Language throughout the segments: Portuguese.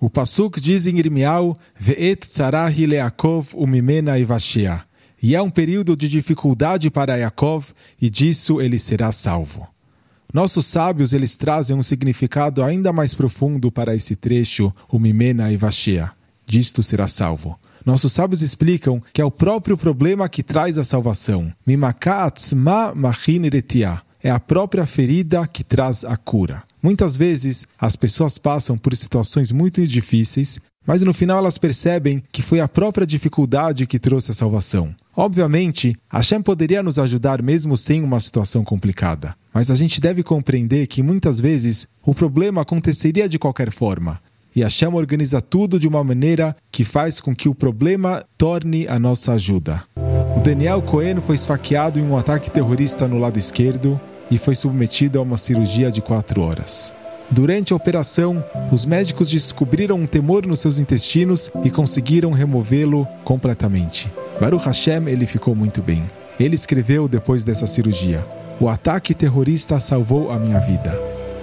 O Pasuk diz em Irmial, Ve'et tzarahi leakov umimena ivashia. E é um período de dificuldade para Yaakov, e disso ele será salvo. Nossos sábios eles trazem um significado ainda mais profundo para esse trecho, o Mimena ivashia. Disto será salvo. Nossos sábios explicam que é o próprio problema que traz a salvação. Mimakatzma machin É a própria ferida que traz a cura. Muitas vezes, as pessoas passam por situações muito difíceis, mas no final elas percebem que foi a própria dificuldade que trouxe a salvação. Obviamente, Hashem poderia nos ajudar mesmo sem uma situação complicada, mas a gente deve compreender que muitas vezes o problema aconteceria de qualquer forma. E Hashem organiza tudo de uma maneira que faz com que o problema torne a nossa ajuda. O Daniel Cohen foi esfaqueado em um ataque terrorista no lado esquerdo, e foi submetido a uma cirurgia de quatro horas. Durante a operação, os médicos descobriram um temor nos seus intestinos e conseguiram removê-lo completamente. Baruch Hashem, ele ficou muito bem. Ele escreveu depois dessa cirurgia: O ataque terrorista salvou a minha vida.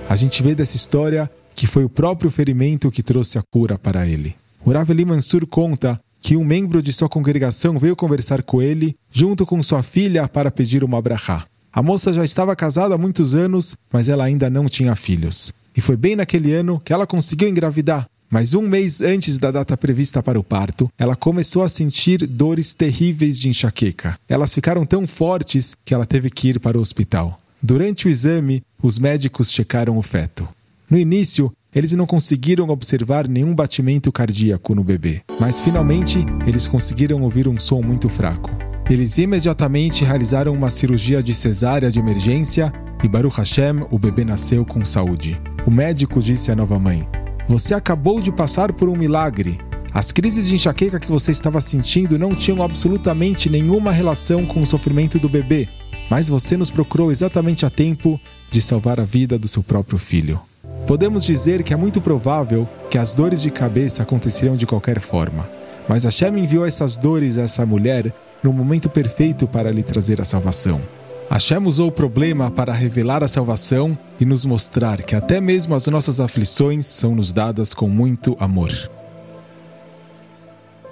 A gente vê dessa história que foi o próprio ferimento que trouxe a cura para ele. O Rav Eli Mansur conta que um membro de sua congregação veio conversar com ele, junto com sua filha, para pedir uma brachá. A moça já estava casada há muitos anos, mas ela ainda não tinha filhos. E foi bem naquele ano que ela conseguiu engravidar. Mas um mês antes da data prevista para o parto, ela começou a sentir dores terríveis de enxaqueca. Elas ficaram tão fortes que ela teve que ir para o hospital. Durante o exame, os médicos checaram o feto. No início, eles não conseguiram observar nenhum batimento cardíaco no bebê, mas finalmente eles conseguiram ouvir um som muito fraco. Eles imediatamente realizaram uma cirurgia de cesárea de emergência e Baruch Hashem, o bebê nasceu com saúde. O médico disse à nova mãe: Você acabou de passar por um milagre. As crises de enxaqueca que você estava sentindo não tinham absolutamente nenhuma relação com o sofrimento do bebê, mas você nos procurou exatamente a tempo de salvar a vida do seu próprio filho. Podemos dizer que é muito provável que as dores de cabeça aconteceriam de qualquer forma, mas Hashem enviou essas dores a essa mulher no momento perfeito para lhe trazer a salvação. Hashem usou o problema para revelar a salvação e nos mostrar que até mesmo as nossas aflições são nos dadas com muito amor.